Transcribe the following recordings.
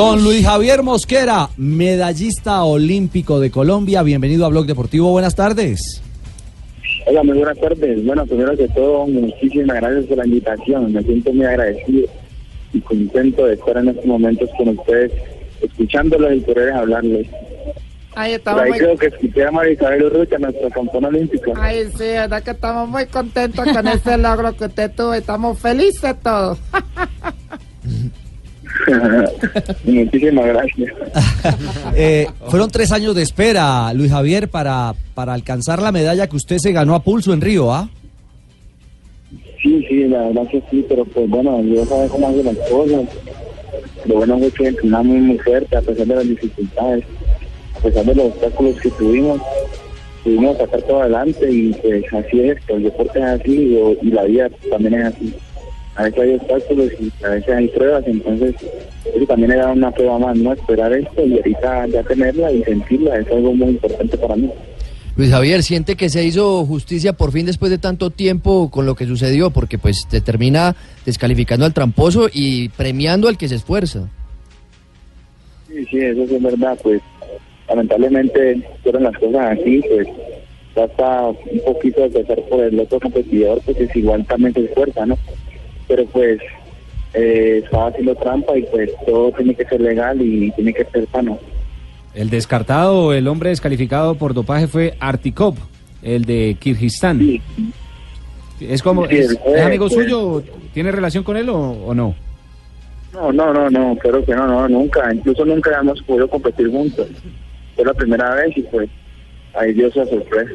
Don Luis Javier Mosquera, medallista olímpico de Colombia, bienvenido a Blog Deportivo, buenas tardes. Hola, muy buenas tardes. Bueno, primero que todo, muchísimas gracias por la invitación. Me siento muy agradecido y contento de estar en estos momentos con ustedes, escuchándolos y poder hablarles. Ahí Por estamos ahí muy, creo que escuché a María Isabel Urrutia, nuestra campeona olímpica. ay, sí, verdad que estamos muy contentos con ese logro que usted tuvo. Estamos felices todos. muchísimas gracias. Eh, fueron tres años de espera, Luis Javier, para, para alcanzar la medalla que usted se ganó a pulso en Río, ¿ah? Sí, sí, la verdad que sí, pero pues bueno, yo sabe cómo hacer las cosas. Lo bueno fue que entrenamos muy fuerte a pesar de las dificultades, a pesar de los obstáculos que tuvimos, pudimos sacar todo adelante y pues así es, esto, el deporte es así y, y la vida también es así. A veces hay obstáculos y a veces hay pruebas, entonces eso también era una prueba más, ¿no? Esperar esto y ahorita ya tenerla y sentirla es algo muy importante para mí. Luis Javier, ¿siente que se hizo justicia por fin después de tanto tiempo con lo que sucedió? Porque pues te termina descalificando al tramposo y premiando al que se esfuerza. Sí, sí, eso sí es verdad, pues lamentablemente fueron las cosas así, pues basta un poquito de empezar por el otro competidor, pues es igual también se esfuerza, ¿no? Pero pues eh, estaba haciendo trampa y pues todo tiene que ser legal y tiene que ser sano. El descartado, el hombre descalificado por dopaje fue Artikov, el de Kirguistán. Sí, ¿Es como, Sí, es, amigo pues. suyo? ¿Tiene relación con él o, o no? no, no, no, no, creo que no, no, nunca, incluso nunca hemos podido competir juntos. Fue la primera vez y pues ahí Dios se sorpresa.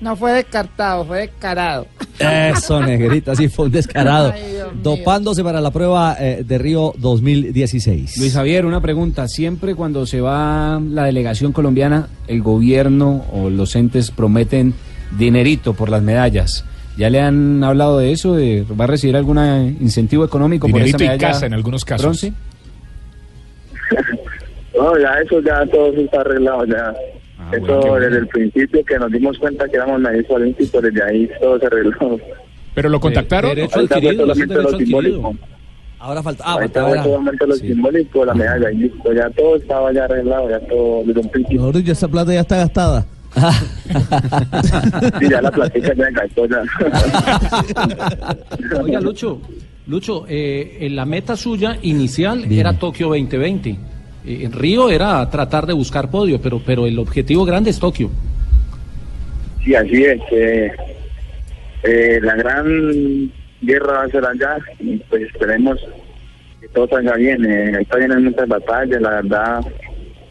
No fue descartado, fue descarado. Eso, negrita, sí, fue un descarado. Ay, Dios mío. Dopándose para la prueba eh, de Río 2016. Luis Javier, una pregunta. Siempre cuando se va la delegación colombiana, el gobierno o los entes prometen dinerito por las medallas. ¿Ya le han hablado de eso? De, ¿Va a recibir algún incentivo económico Dinerito por esa medalla casa en algunos casos. bronce? No, ya eso ya todo está arreglado ya. Ah, eso bueno, qué bueno. desde el principio que nos dimos cuenta que éramos medallistas olímpicos, desde ahí todo se arregló. Pero lo contactaron. derecho adquirido, lo derecho simbólico. Ahora falta. Ah, fue ahora. solamente lo Sí. simbólico, la medalla, y listo, ya todo estaba ya arreglado, ya todo desde un principio. Dicho, esa plata ya está gastada. Y ya la platica ya gastó ya. Oiga, Lucho, Lucho, eh, eh, la meta suya inicial era Tokio 2020. Eh, en Río era tratar de buscar podio, pero, pero el objetivo grande es Tokio. Sí, así es. eh, la gran guerra va a ser allá y pues esperemos que todo salga bien. Eh, ahí todavía hay muchas batallas, la verdad.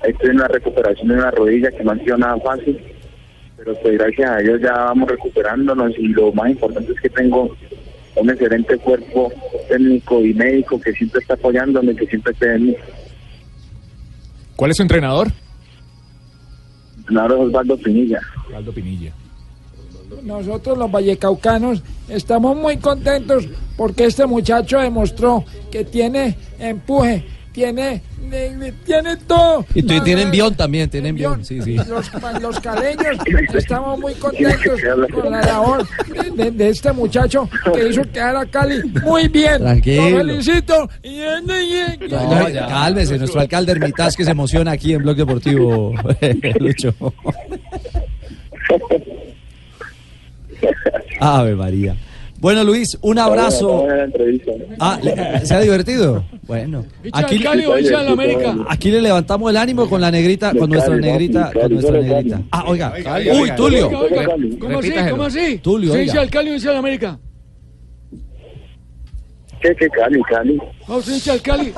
Estoy en una recuperación de una rodilla que no ha sido nada fácil, pero pues gracias a Dios ya vamos recuperándonos y lo más importante es que tengo un excelente cuerpo técnico y médico que siempre está apoyándome, que siempre esté en. ¿Cuál es su entrenador? Ahora Osvaldo Pinilla. Aldo Pinilla. Nosotros los vallecaucanos estamos muy contentos porque este muchacho demostró que tiene empuje, tiene, tiene todo. Y tú- tiene ah, envión también, tiene envión, sí, sí. Los, los caleños estamos muy contentos con la labor de, de- de este muchacho que hizo quedar a Cali muy bien. Tranquilo. Lo felicito. No, ya, cálmese, nuestro alcalde Hermitage que se emociona aquí en Blog Deportivo, Lucho. Ave María. Bueno, Luis, un abrazo. Ah, ¿le- ¿se ha divertido? Bueno, aquí, aquí le levantamos el ánimo con la negrita, con nuestra negrita, con nuestra negrita. Ah, oiga. Cali, Uy. Tulio. ¿Cómo así? ¿Cómo así? Tulio, Se dice al Cali o dice al América? ¿Qué, qué Cali, Cali? No, se dice al Cali.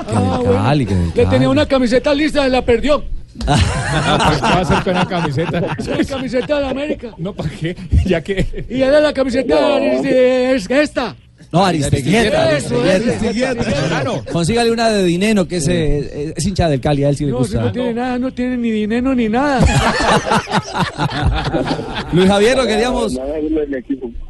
que del Le tenía una camiseta lista, la perdió. Ah, ¿Qué va a hacer con la camiseta? La camiseta de la América. No, ¿para qué? Ya que... Y era la camiseta de- es esta. No, Aristeguieta. Aristeguieta. Consígale una de dinero que es, eh, es hincha del Cali, a él sí le No, si gusta. no tiene nada, no tiene ni dinero ni nada. Luis Javier, lo queríamos,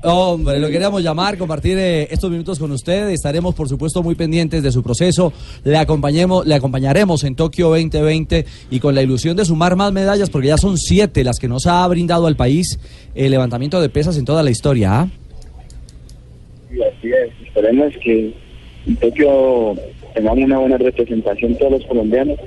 hombre, lo queríamos llamar, compartir eh, estos minutos con usted. Estaremos, por supuesto, muy pendientes de su proceso. Le acompañemos, le acompañaremos en Tokio 2020 y con la ilusión de sumar más medallas, porque ya son siete las que nos ha brindado al país el levantamiento de pesas en toda la historia. ¿ah? Y así es. Esperemos que en Tokio tengamos una buena representación todos los colombianos,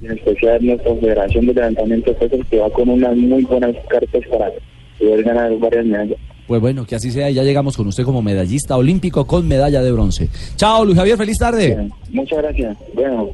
y en especial nuestra Federación de Levantamiento de Pesas que va con unas muy buenas cartas para poder ganar varias medallas. Pues bueno, que así sea ya llegamos con usted como medallista olímpico con medalla de bronce. Chao, Luis Javier, feliz tarde. Muchas gracias. Bueno.